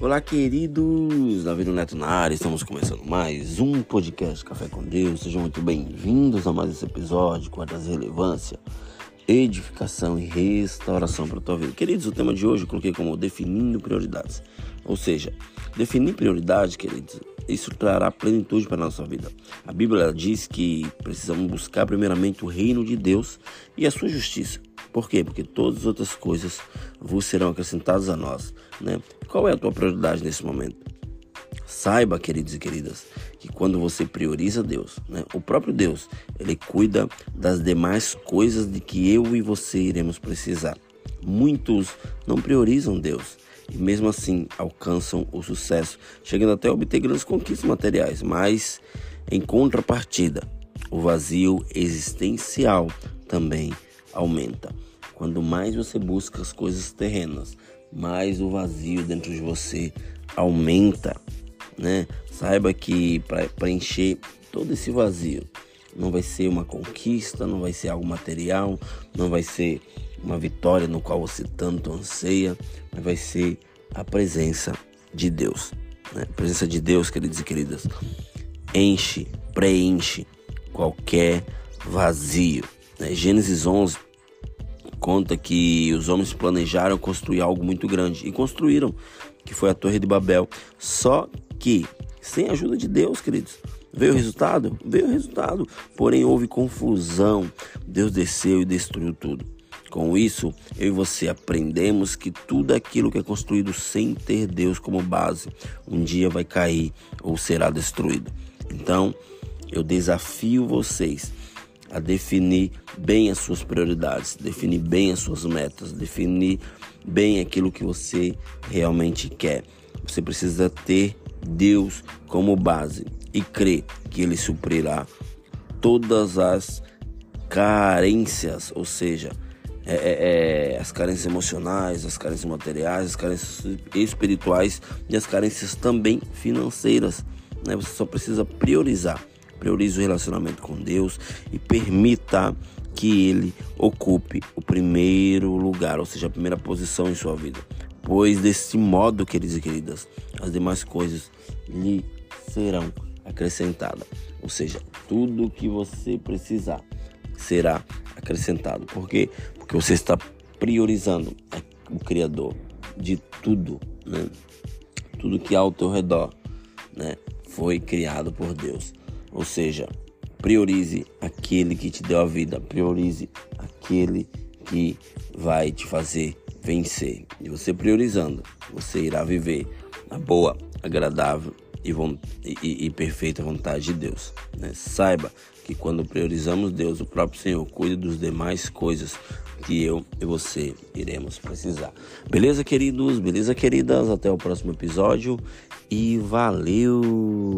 Olá, queridos! Davi Neto na área, estamos começando mais um podcast Café com Deus. Sejam muito bem-vindos a mais esse episódio com a relevância, edificação e restauração para a tua vida. Queridos, o tema de hoje eu coloquei como definindo prioridades. Ou seja, definir prioridade, queridos, isso trará plenitude para a nossa vida. A Bíblia diz que precisamos buscar primeiramente o reino de Deus e a sua justiça. Por quê? Porque todas as outras coisas vos serão acrescentadas a nós. Né? Qual é a tua prioridade nesse momento? Saiba, queridos e queridas, que quando você prioriza Deus, né, o próprio Deus, ele cuida das demais coisas de que eu e você iremos precisar. Muitos não priorizam Deus e mesmo assim alcançam o sucesso, chegando até a obter grandes conquistas materiais, mas em contrapartida, o vazio existencial também aumenta. Quando mais você busca as coisas terrenas, mais o vazio dentro de você aumenta, né? Saiba que para preencher todo esse vazio não vai ser uma conquista, não vai ser algo material, não vai ser uma vitória no qual você tanto anseia, mas vai ser a presença de Deus. Né? A presença de Deus, queridos e queridas, enche, preenche qualquer vazio. Né? Gênesis 11 conta que os homens planejaram construir algo muito grande e construíram, que foi a Torre de Babel. Só que, sem a ajuda de Deus, queridos, veio o resultado? Veio o resultado. Porém, houve confusão. Deus desceu e destruiu tudo. Com isso, eu e você aprendemos que tudo aquilo que é construído sem ter Deus como base, um dia vai cair ou será destruído. Então, eu desafio vocês a definir bem as suas prioridades, definir bem as suas metas, definir bem aquilo que você realmente quer. Você precisa ter Deus como base e crer que Ele suprirá todas as carências, ou seja, é, é, é, as carências emocionais, as carências materiais, as carências espirituais e as carências também financeiras. Né? Você só precisa priorizar. Priorize o relacionamento com Deus e permita que Ele ocupe o primeiro lugar, ou seja, a primeira posição em sua vida. Pois desse modo, queridos e queridas, as demais coisas lhe serão acrescentadas. Ou seja, tudo que você precisar será acrescentado. Por quê? Porque você está priorizando o Criador de tudo, né? Tudo que há ao teu redor, né? Foi criado por Deus. Ou seja, priorize aquele que te deu a vida, priorize aquele que vai te fazer vencer. E você priorizando, você irá viver a boa, agradável e, e, e perfeita vontade de Deus. Né? Saiba que quando priorizamos Deus, o próprio Senhor cuida dos demais coisas que eu e você iremos precisar. Beleza, queridos? Beleza, queridas? Até o próximo episódio e valeu!